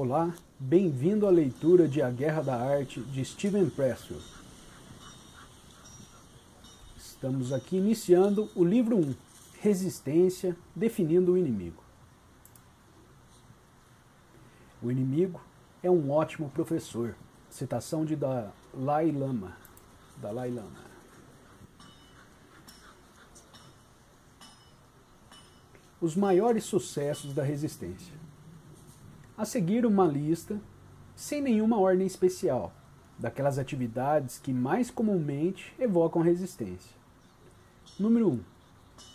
Olá, bem-vindo à leitura de A Guerra da Arte de Steven Pressfield. Estamos aqui iniciando o livro 1, Resistência, definindo o inimigo. O inimigo é um ótimo professor. Citação de Dalai Lama. Dalai Lama. Os maiores sucessos da resistência. A seguir uma lista, sem nenhuma ordem especial, daquelas atividades que mais comumente evocam resistência. Número 1. Um,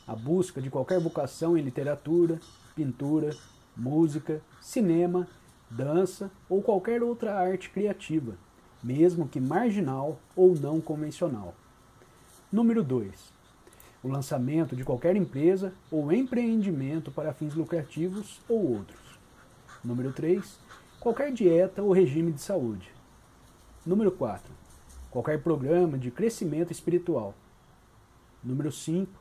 a busca de qualquer vocação em literatura, pintura, música, cinema, dança ou qualquer outra arte criativa, mesmo que marginal ou não convencional. Número 2. O lançamento de qualquer empresa ou empreendimento para fins lucrativos ou outros. Número 3. Qualquer dieta ou regime de saúde. Número 4. Qualquer programa de crescimento espiritual. Número 5.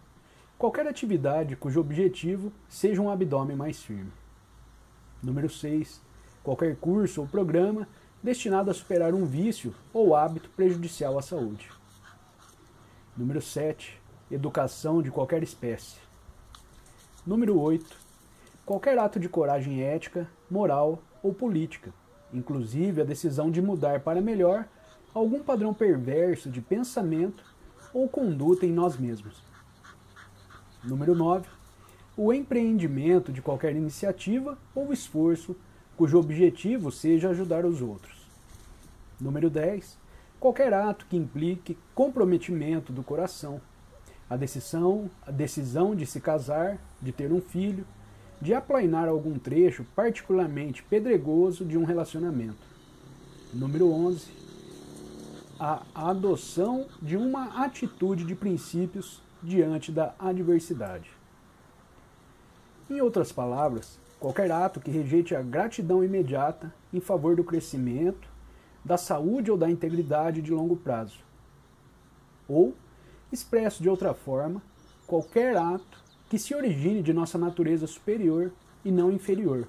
Qualquer atividade cujo objetivo seja um abdômen mais firme. Número 6 qualquer curso ou programa destinado a superar um vício ou hábito prejudicial à saúde. Número 7. Educação de qualquer espécie. Número 8. Qualquer ato de coragem ética, moral ou política, inclusive a decisão de mudar para melhor algum padrão perverso de pensamento ou conduta em nós mesmos. Número 9. O empreendimento de qualquer iniciativa ou esforço cujo objetivo seja ajudar os outros. Número 10. Qualquer ato que implique comprometimento do coração, a decisão, a decisão de se casar, de ter um filho, de aplainar algum trecho particularmente pedregoso de um relacionamento. Número 11. A adoção de uma atitude de princípios diante da adversidade. Em outras palavras, Qualquer ato que rejeite a gratidão imediata em favor do crescimento, da saúde ou da integridade de longo prazo. Ou, expresso de outra forma, qualquer ato que se origine de nossa natureza superior e não inferior.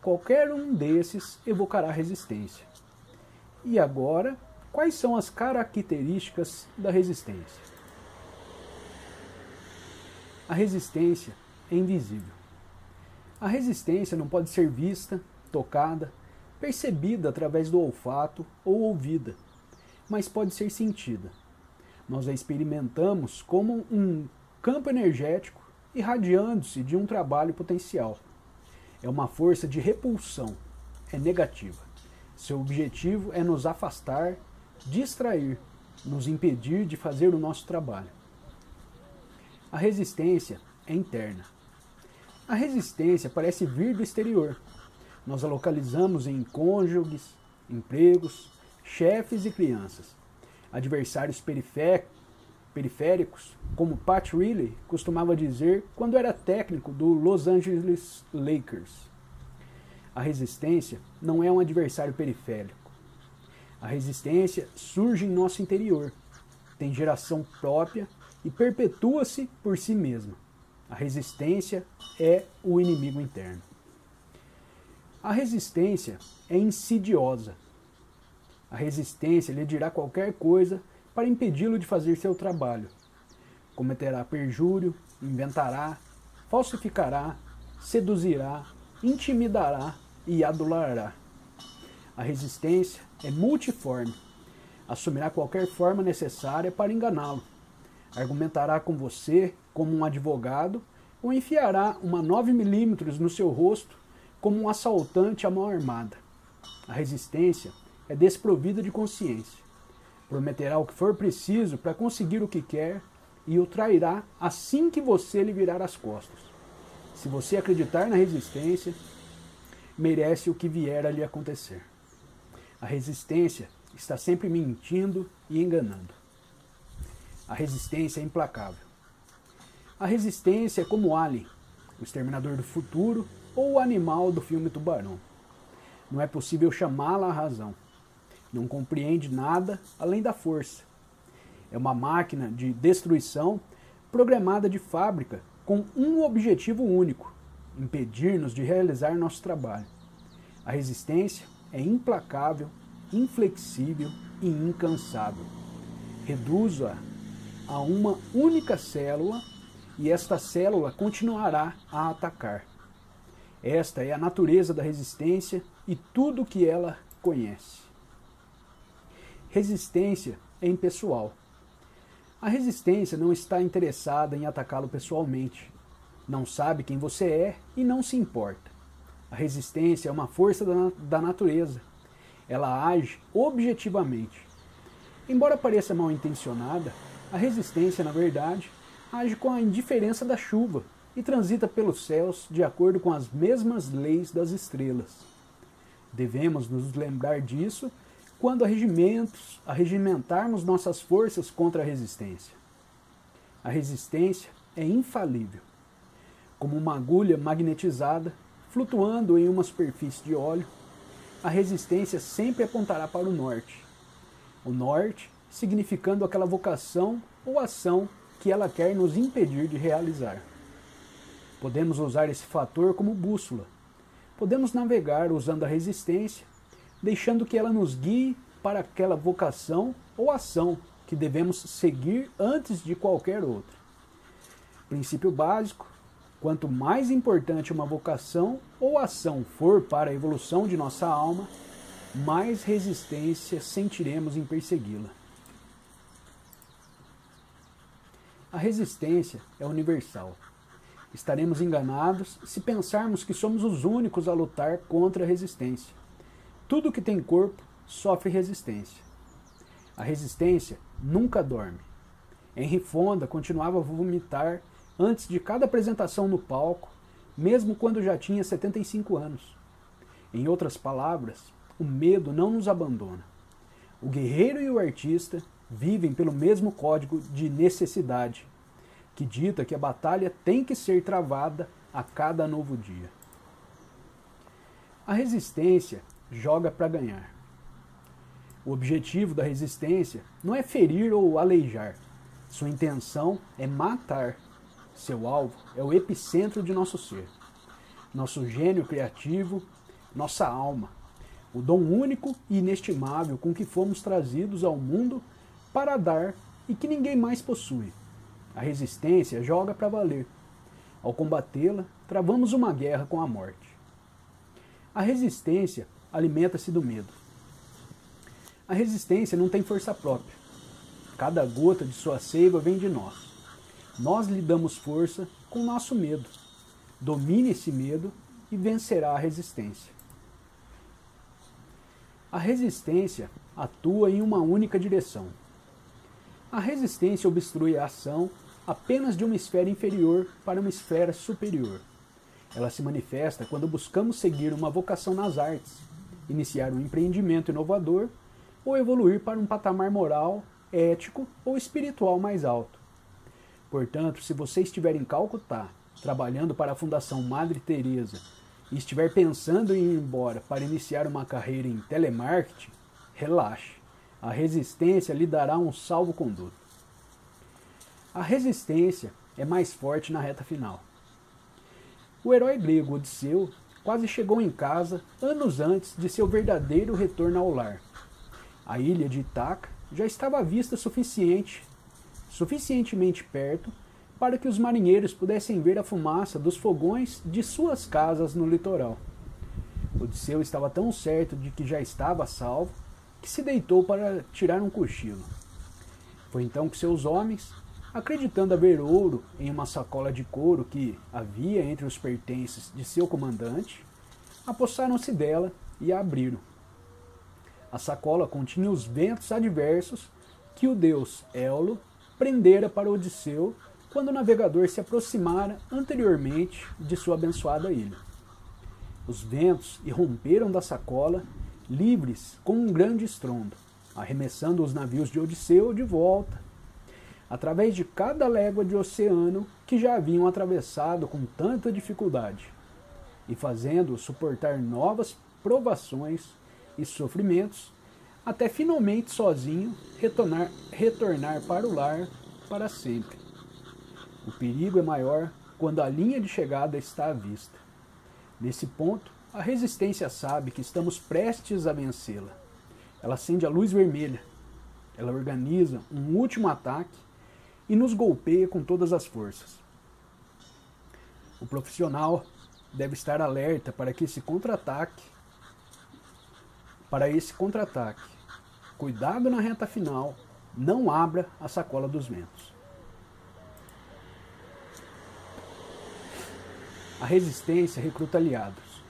Qualquer um desses evocará resistência. E agora, quais são as características da resistência? A resistência é invisível. A resistência não pode ser vista, tocada, percebida através do olfato ou ouvida, mas pode ser sentida. Nós a experimentamos como um campo energético irradiando-se de um trabalho potencial. É uma força de repulsão, é negativa. Seu objetivo é nos afastar, distrair, nos impedir de fazer o nosso trabalho. A resistência é interna a resistência parece vir do exterior. Nós a localizamos em cônjuges, empregos, chefes e crianças. Adversários periféricos, como Pat Riley costumava dizer quando era técnico do Los Angeles Lakers. A resistência não é um adversário periférico. A resistência surge em nosso interior, tem geração própria e perpetua-se por si mesma. A resistência é o inimigo interno. A resistência é insidiosa. A resistência lhe dirá qualquer coisa para impedi-lo de fazer seu trabalho. Cometerá perjúrio, inventará, falsificará, seduzirá, intimidará e adulará. A resistência é multiforme. Assumirá qualquer forma necessária para enganá-lo. Argumentará com você como um advogado ou enfiará uma 9mm no seu rosto como um assaltante à mão armada. A resistência é desprovida de consciência. Prometerá o que for preciso para conseguir o que quer e o trairá assim que você lhe virar as costas. Se você acreditar na resistência, merece o que vier a lhe acontecer. A resistência está sempre mentindo e enganando. A resistência é implacável. A resistência é como Alien, o exterminador do futuro ou o animal do filme Tubarão. Não é possível chamá-la à razão. Não compreende nada além da força. É uma máquina de destruição programada de fábrica com um objetivo único: impedir-nos de realizar nosso trabalho. A resistência é implacável, inflexível e incansável. Reduzo-a a uma única célula e esta célula continuará a atacar. Esta é a natureza da resistência e tudo o que ela conhece. Resistência é impessoal. A resistência não está interessada em atacá-lo pessoalmente. Não sabe quem você é e não se importa. A resistência é uma força da, da natureza. Ela age objetivamente. Embora pareça mal intencionada, a resistência, na verdade, age com a indiferença da chuva e transita pelos céus de acordo com as mesmas leis das estrelas. Devemos nos lembrar disso quando arregimentos, arregimentarmos nossas forças contra a resistência. A resistência é infalível. Como uma agulha magnetizada, flutuando em uma superfície de óleo, a resistência sempre apontará para o norte. O norte significando aquela vocação ou ação que ela quer nos impedir de realizar. Podemos usar esse fator como bússola. Podemos navegar usando a resistência deixando que ela nos guie para aquela vocação ou ação que devemos seguir antes de qualquer outra. Princípio básico: quanto mais importante uma vocação ou ação for para a evolução de nossa alma, mais resistência sentiremos em persegui-la. A resistência é universal. Estaremos enganados se pensarmos que somos os únicos a lutar contra a resistência. Tudo que tem corpo sofre resistência. A resistência nunca dorme. Henry Fonda continuava a vomitar antes de cada apresentação no palco, mesmo quando já tinha 75 anos. Em outras palavras, o medo não nos abandona. O guerreiro e o artista vivem pelo mesmo código de necessidade, que dita que a batalha tem que ser travada a cada novo dia. A resistência joga para ganhar. O objetivo da resistência não é ferir ou aleijar. Sua intenção é matar. Seu alvo é o epicentro de nosso ser. Nosso gênio criativo, nossa alma. O dom único e inestimável com que fomos trazidos ao mundo para dar e que ninguém mais possui. A resistência joga para valer. Ao combatê-la, travamos uma guerra com a morte. A resistência alimenta-se do medo. A resistência não tem força própria. Cada gota de sua seiva vem de nós. Nós lhe damos força com nosso medo. Domine esse medo e vencerá a resistência. A resistência atua em uma única direção. A resistência obstrui a ação apenas de uma esfera inferior para uma esfera superior. Ela se manifesta quando buscamos seguir uma vocação nas artes, iniciar um empreendimento inovador ou evoluir para um patamar moral, ético ou espiritual mais alto. Portanto, se você estiver em Calcutá, trabalhando para a Fundação Madre Teresa e estiver pensando em ir embora para iniciar uma carreira em telemarketing, relaxe. A resistência lhe dará um salvo-conduto. A resistência é mais forte na reta final. O herói grego Odisseu quase chegou em casa anos antes de seu verdadeiro retorno ao lar. A ilha de Itaca já estava à vista suficiente, suficientemente perto para que os marinheiros pudessem ver a fumaça dos fogões de suas casas no litoral. Odisseu estava tão certo de que já estava salvo que se deitou para tirar um cochilo. Foi então que seus homens, acreditando haver ouro em uma sacola de couro que havia entre os pertences de seu comandante, apossaram-se dela e a abriram. A sacola continha os ventos adversos que o deus Éolo prendera para Odisseu quando o navegador se aproximara anteriormente de sua abençoada ilha. Os ventos irromperam da sacola, livres com um grande estrondo, arremessando os navios de Odisseu de volta através de cada légua de oceano que já haviam atravessado com tanta dificuldade, e fazendo-o suportar novas provações e sofrimentos, até finalmente sozinho retornar, retornar para o lar para sempre. O perigo é maior quando a linha de chegada está à vista. Nesse ponto, a resistência sabe que estamos prestes a vencê-la. Ela acende a luz vermelha. Ela organiza um último ataque e nos golpeia com todas as forças. O profissional deve estar alerta para que esse contra-ataque para esse contra-ataque. Cuidado na reta final, não abra a sacola dos ventos. A resistência recruta aliados.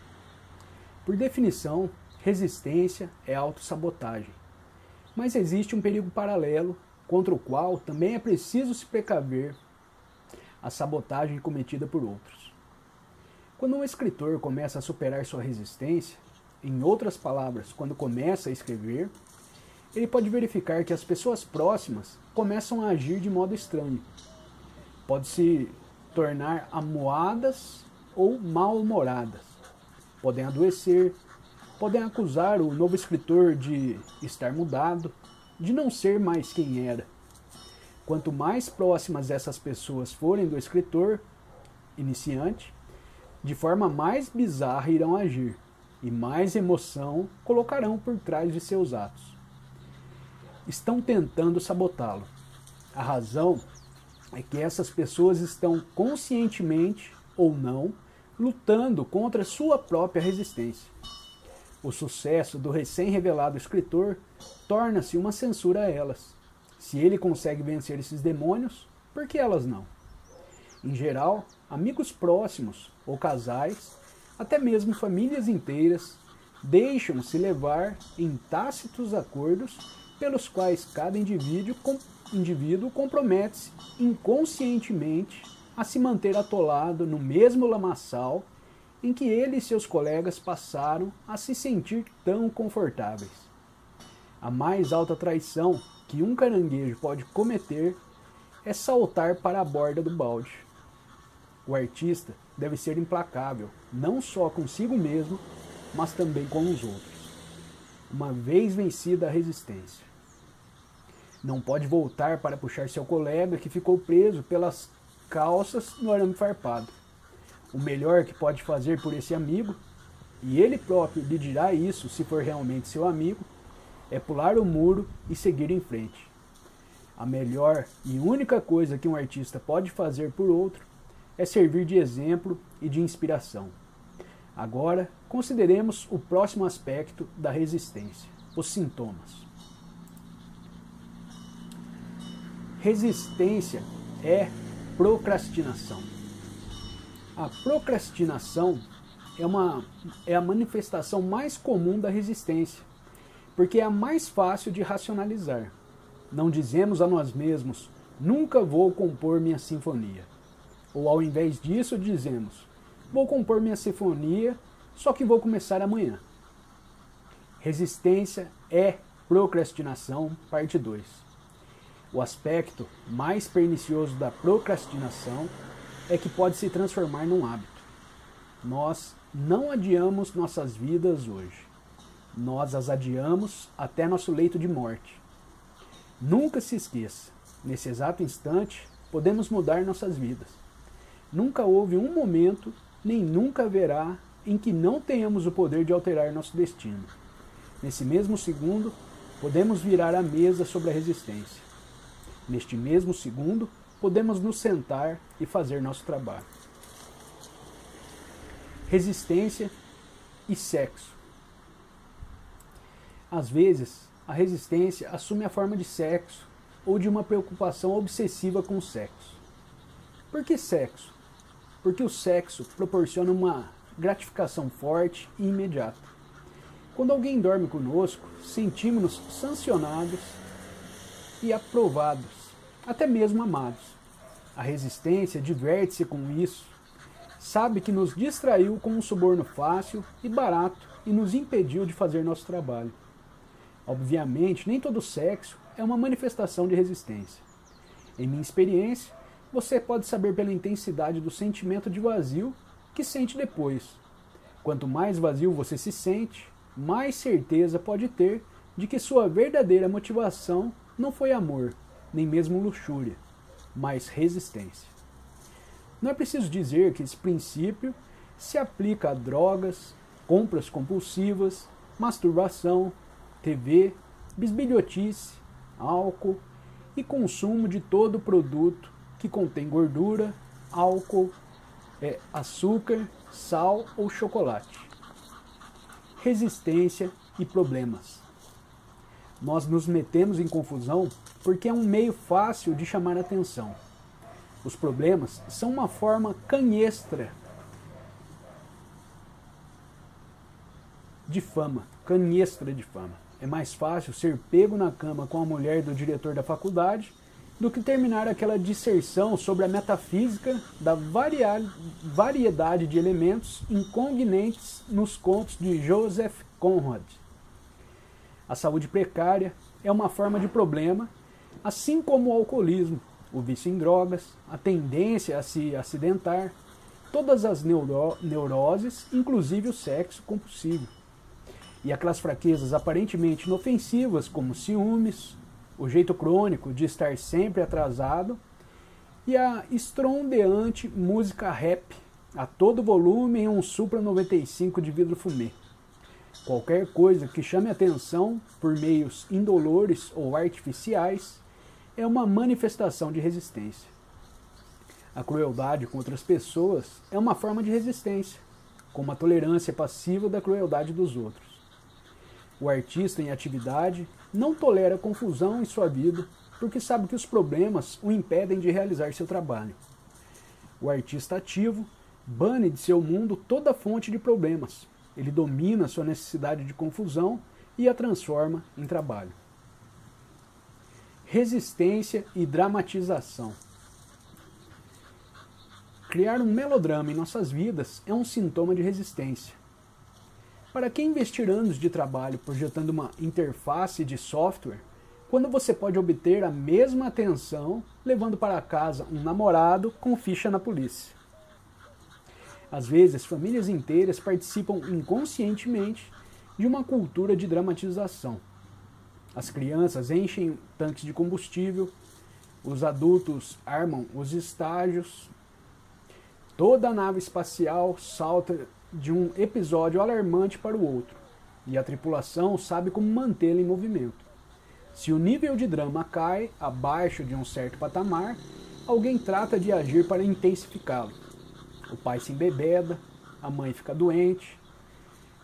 Por definição, resistência é autossabotagem. Mas existe um perigo paralelo contra o qual também é preciso se precaver a sabotagem cometida por outros. Quando um escritor começa a superar sua resistência, em outras palavras, quando começa a escrever, ele pode verificar que as pessoas próximas começam a agir de modo estranho. Pode se tornar amuadas ou mal-humoradas. Podem adoecer, podem acusar o novo escritor de estar mudado, de não ser mais quem era. Quanto mais próximas essas pessoas forem do escritor iniciante, de forma mais bizarra irão agir e mais emoção colocarão por trás de seus atos. Estão tentando sabotá-lo. A razão é que essas pessoas estão conscientemente ou não lutando contra sua própria resistência. O sucesso do recém-revelado escritor torna-se uma censura a elas. Se ele consegue vencer esses demônios, por que elas não? Em geral, amigos próximos ou casais, até mesmo famílias inteiras, deixam-se levar em tácitos acordos pelos quais cada indivíduo, com, indivíduo compromete-se inconscientemente a se manter atolado no mesmo lamaçal em que ele e seus colegas passaram a se sentir tão confortáveis. A mais alta traição que um caranguejo pode cometer é saltar para a borda do balde. O artista deve ser implacável, não só consigo mesmo, mas também com os outros. Uma vez vencida a resistência. Não pode voltar para puxar seu colega que ficou preso pelas calças no arame farpado o melhor que pode fazer por esse amigo, e ele próprio lhe dirá isso se for realmente seu amigo, é pular o muro e seguir em frente. A melhor e única coisa que um artista pode fazer por outro é servir de exemplo e de inspiração. Agora, consideremos o próximo aspecto da resistência: os sintomas. Resistência é procrastinação. A procrastinação é, uma, é a manifestação mais comum da resistência, porque é a mais fácil de racionalizar. Não dizemos a nós mesmos, nunca vou compor minha sinfonia. Ou ao invés disso, dizemos, vou compor minha sinfonia, só que vou começar amanhã. Resistência é procrastinação, parte 2. O aspecto mais pernicioso da procrastinação é que pode se transformar num hábito. Nós não adiamos nossas vidas hoje. Nós as adiamos até nosso leito de morte. Nunca se esqueça, nesse exato instante, podemos mudar nossas vidas. Nunca houve um momento, nem nunca haverá, em que não tenhamos o poder de alterar nosso destino. Nesse mesmo segundo, podemos virar a mesa sobre a resistência. Neste mesmo segundo, podemos nos sentar e fazer nosso trabalho. Resistência e sexo. Às vezes, a resistência assume a forma de sexo ou de uma preocupação obsessiva com o sexo. Por que sexo? Porque o sexo proporciona uma gratificação forte e imediata. Quando alguém dorme conosco, sentimos-nos sancionados e aprovados até mesmo amados. A resistência diverte-se com isso, sabe que nos distraiu com um suborno fácil e barato e nos impediu de fazer nosso trabalho. Obviamente, nem todo sexo é uma manifestação de resistência. Em minha experiência, você pode saber pela intensidade do sentimento de vazio que sente depois. Quanto mais vazio você se sente, mais certeza pode ter de que sua verdadeira motivação não foi amor, nem mesmo luxúria, mas resistência. Não é preciso dizer que esse princípio se aplica a drogas, compras compulsivas, masturbação, TV, bisbilhotice, álcool e consumo de todo produto que contém gordura, álcool, é, açúcar, sal ou chocolate. Resistência e problemas. Nós nos metemos em confusão porque é um meio fácil de chamar atenção. Os problemas são uma forma canhestra de fama, canhestra de fama. É mais fácil ser pego na cama com a mulher do diretor da faculdade do que terminar aquela disserção sobre a metafísica da variedade de elementos inconvenientes nos contos de Joseph Conrad. A saúde precária é uma forma de problema, assim como o alcoolismo, o vício em drogas, a tendência a se acidentar, todas as neuro neuroses, inclusive o sexo compulsivo. E aquelas fraquezas aparentemente inofensivas, como ciúmes, o jeito crônico de estar sempre atrasado e a estrondeante música rap a todo volume em um Supra 95 de vidro fumê. Qualquer coisa que chame atenção por meios indolores ou artificiais é uma manifestação de resistência. A crueldade contra as pessoas é uma forma de resistência, como a tolerância passiva da crueldade dos outros. O artista em atividade não tolera confusão em sua vida porque sabe que os problemas o impedem de realizar seu trabalho. O artista ativo bane de seu mundo toda fonte de problemas. Ele domina sua necessidade de confusão e a transforma em trabalho resistência e dramatização. Criar um melodrama em nossas vidas é um sintoma de resistência. Para que investir anos de trabalho projetando uma interface de software, quando você pode obter a mesma atenção levando para casa um namorado com ficha na polícia? Às vezes, famílias inteiras participam inconscientemente de uma cultura de dramatização as crianças enchem tanques de combustível, os adultos armam os estágios. Toda a nave espacial salta de um episódio alarmante para o outro, e a tripulação sabe como mantê-lo em movimento. Se o nível de drama cai abaixo de um certo patamar, alguém trata de agir para intensificá-lo. O pai se embebeda, a mãe fica doente,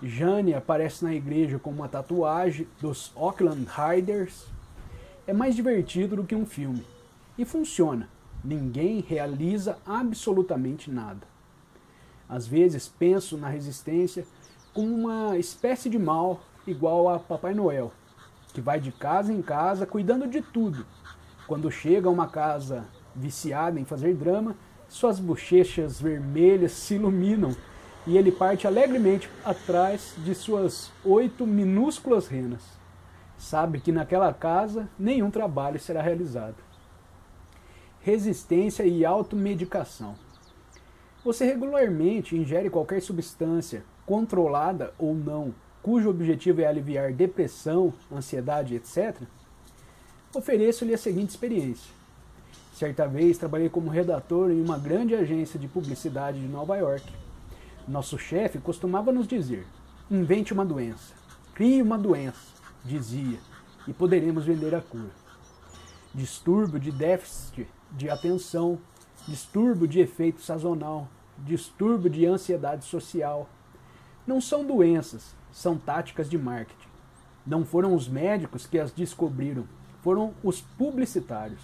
Jane aparece na igreja com uma tatuagem dos Auckland Riders. É mais divertido do que um filme. E funciona. Ninguém realiza absolutamente nada. Às vezes penso na resistência como uma espécie de mal igual a Papai Noel, que vai de casa em casa cuidando de tudo. Quando chega a uma casa viciada em fazer drama, suas bochechas vermelhas se iluminam e ele parte alegremente atrás de suas oito minúsculas renas. Sabe que naquela casa nenhum trabalho será realizado. Resistência e automedicação. Você regularmente ingere qualquer substância, controlada ou não, cujo objetivo é aliviar depressão, ansiedade, etc., ofereço-lhe a seguinte experiência. Certa vez trabalhei como redator em uma grande agência de publicidade de Nova York nosso chefe costumava nos dizer: invente uma doença, crie uma doença, dizia, e poderemos vender a cura. Distúrbio de déficit de atenção, distúrbio de efeito sazonal, distúrbio de ansiedade social. Não são doenças, são táticas de marketing. Não foram os médicos que as descobriram, foram os publicitários,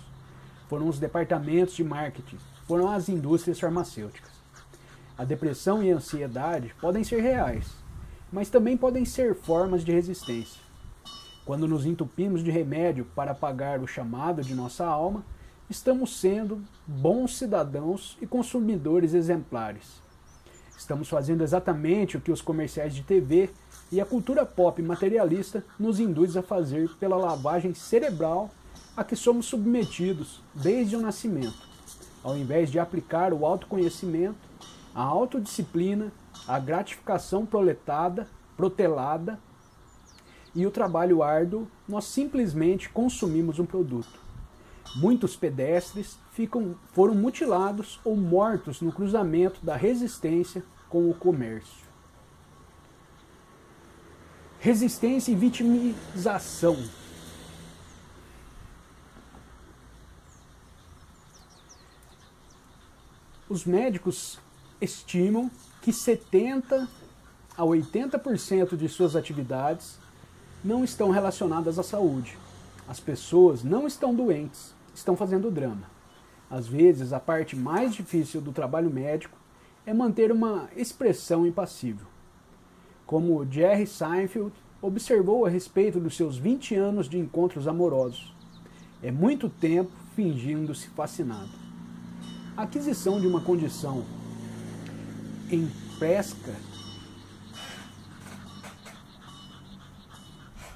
foram os departamentos de marketing, foram as indústrias farmacêuticas. A depressão e a ansiedade podem ser reais, mas também podem ser formas de resistência. Quando nos entupimos de remédio para apagar o chamado de nossa alma, estamos sendo bons cidadãos e consumidores exemplares. Estamos fazendo exatamente o que os comerciais de TV e a cultura pop materialista nos induz a fazer pela lavagem cerebral a que somos submetidos desde o nascimento, ao invés de aplicar o autoconhecimento a autodisciplina, a gratificação proletada, protelada e o trabalho árduo, nós simplesmente consumimos um produto. Muitos pedestres ficam, foram mutilados ou mortos no cruzamento da resistência com o comércio. Resistência e vitimização. Os médicos estimam que 70 a 80% de suas atividades não estão relacionadas à saúde. As pessoas não estão doentes, estão fazendo drama. Às vezes, a parte mais difícil do trabalho médico é manter uma expressão impassível. Como Jerry Seinfeld observou a respeito dos seus 20 anos de encontros amorosos. É muito tempo fingindo-se fascinado. A aquisição de uma condição em pesca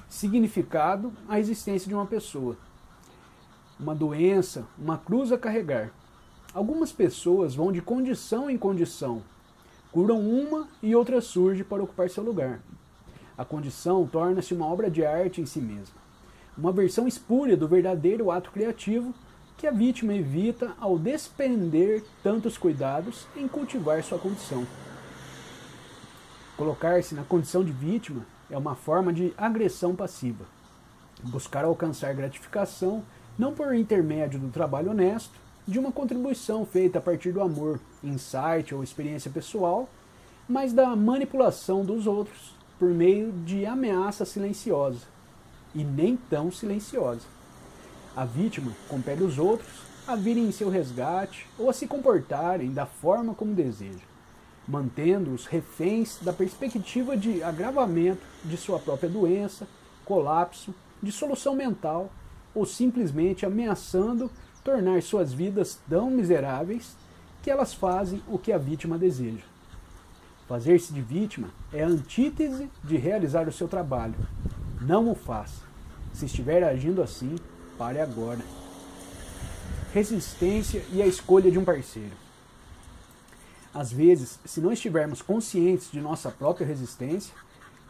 significado a existência de uma pessoa uma doença, uma cruz a carregar. Algumas pessoas vão de condição em condição, curam uma e outra surge para ocupar seu lugar. A condição torna-se uma obra de arte em si mesma, uma versão espúria do verdadeiro ato criativo que a vítima evita ao despender tantos cuidados em cultivar sua condição. Colocar-se na condição de vítima é uma forma de agressão passiva. Buscar alcançar gratificação não por intermédio do trabalho honesto, de uma contribuição feita a partir do amor, insight ou experiência pessoal, mas da manipulação dos outros por meio de ameaça silenciosa e nem tão silenciosa. A vítima compele os outros a virem em seu resgate ou a se comportarem da forma como deseja, mantendo-os reféns da perspectiva de agravamento de sua própria doença, colapso, dissolução mental ou simplesmente ameaçando tornar suas vidas tão miseráveis que elas fazem o que a vítima deseja. Fazer-se de vítima é a antítese de realizar o seu trabalho. Não o faça. Se estiver agindo assim, pare agora. Resistência e a escolha de um parceiro. Às vezes, se não estivermos conscientes de nossa própria resistência,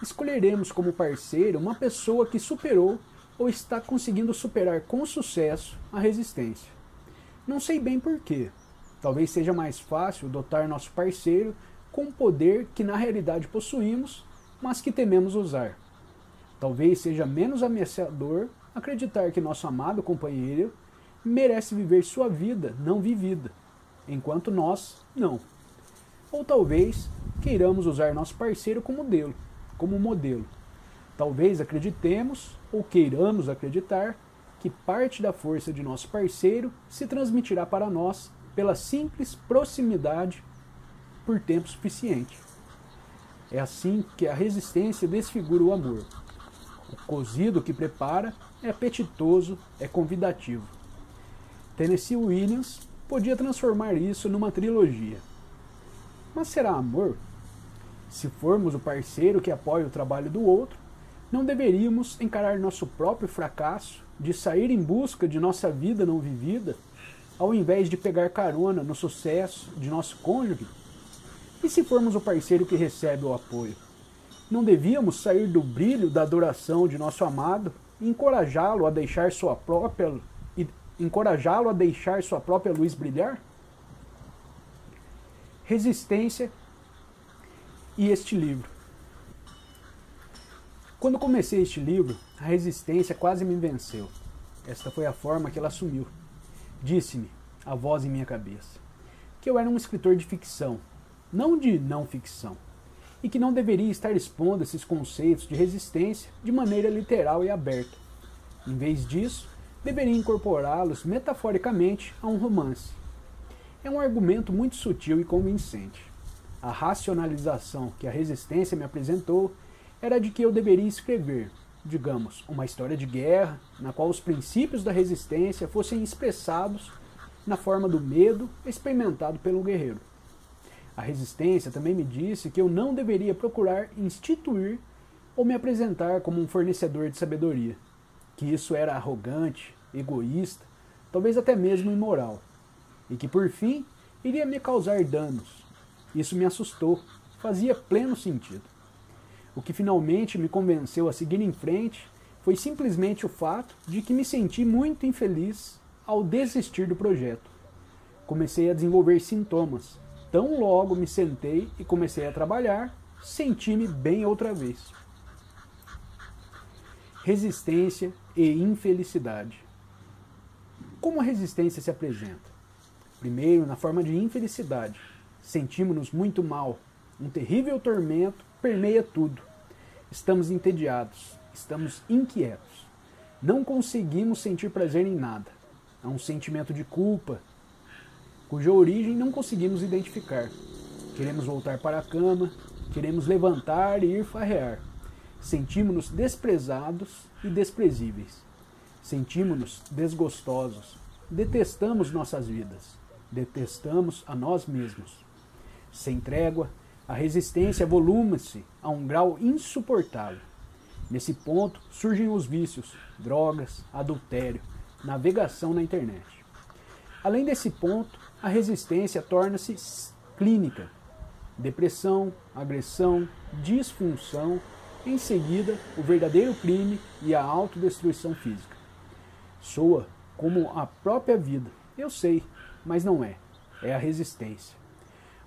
escolheremos como parceiro uma pessoa que superou ou está conseguindo superar com sucesso a resistência. Não sei bem porquê. Talvez seja mais fácil dotar nosso parceiro com um poder que na realidade possuímos, mas que tememos usar. Talvez seja menos ameaçador acreditar que nosso amado companheiro merece viver sua vida não vivida, enquanto nós não. Ou talvez queiramos usar nosso parceiro como modelo, como modelo Talvez acreditemos ou queiramos acreditar que parte da força de nosso parceiro se transmitirá para nós pela simples proximidade por tempo suficiente. É assim que a resistência desfigura o amor. O cozido que prepara é apetitoso, é convidativo. Tennessee Williams podia transformar isso numa trilogia. Mas será amor? Se formos o parceiro que apoia o trabalho do outro, não deveríamos encarar nosso próprio fracasso de sair em busca de nossa vida não vivida, ao invés de pegar carona no sucesso de nosso cônjuge? E se formos o parceiro que recebe o apoio? Não devíamos sair do brilho da adoração de nosso amado e encorajá-lo a deixar sua própria encorajá-lo a deixar sua própria luz brilhar? Resistência e este livro. Quando comecei este livro, a resistência quase me venceu. Esta foi a forma que ela assumiu. Disse-me, a voz em minha cabeça, que eu era um escritor de ficção, não de não ficção, e que não deveria estar expondo esses conceitos de resistência de maneira literal e aberta. Em vez disso, deveria incorporá-los metaforicamente a um romance. É um argumento muito sutil e convincente. A racionalização que a resistência me apresentou era de que eu deveria escrever, digamos, uma história de guerra, na qual os princípios da resistência fossem expressados na forma do medo experimentado pelo guerreiro. A resistência também me disse que eu não deveria procurar instituir ou me apresentar como um fornecedor de sabedoria, que isso era arrogante, egoísta, talvez até mesmo imoral, e que por fim iria me causar danos. Isso me assustou, fazia pleno sentido. O que finalmente me convenceu a seguir em frente foi simplesmente o fato de que me senti muito infeliz ao desistir do projeto. Comecei a desenvolver sintomas. Tão logo me sentei e comecei a trabalhar, senti-me bem outra vez. resistência e infelicidade. Como a resistência se apresenta? Primeiro, na forma de infelicidade. Sentimos-nos muito mal. Um terrível tormento permeia tudo. Estamos entediados, estamos inquietos. Não conseguimos sentir prazer em nada. Há um sentimento de culpa, cuja origem não conseguimos identificar. Queremos voltar para a cama, queremos levantar e ir farrear. Sentimos-nos desprezados e desprezíveis. Sentimos-nos desgostosos. Detestamos nossas vidas. Detestamos a nós mesmos. Sem trégua, a resistência volume-se a um grau insuportável. Nesse ponto surgem os vícios, drogas, adultério, navegação na internet. Além desse ponto, a resistência torna-se clínica. Depressão, agressão, disfunção em seguida, o verdadeiro crime e a autodestruição física. Soa como a própria vida. Eu sei, mas não é. É a resistência.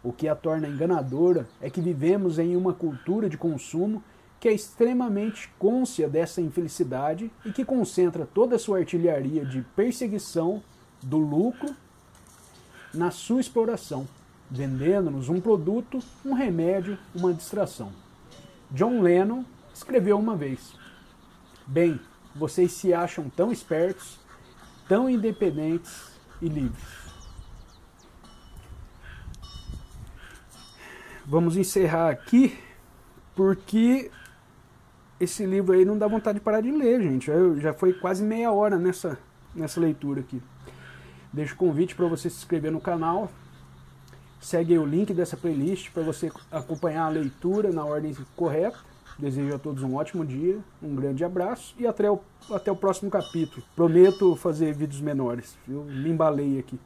O que a torna enganadora é que vivemos em uma cultura de consumo que é extremamente côncia dessa infelicidade e que concentra toda a sua artilharia de perseguição do lucro na sua exploração, vendendo-nos um produto, um remédio, uma distração. John Lennon escreveu uma vez: Bem, vocês se acham tão espertos, tão independentes e livres. Vamos encerrar aqui, porque esse livro aí não dá vontade de parar de ler, gente. Eu, já foi quase meia hora nessa, nessa leitura aqui. Deixo o convite para você se inscrever no canal, Segue o link dessa playlist para você acompanhar a leitura na ordem correta. Desejo a todos um ótimo dia, um grande abraço e até o, até o próximo capítulo. Prometo fazer vídeos menores. Eu me embalei aqui.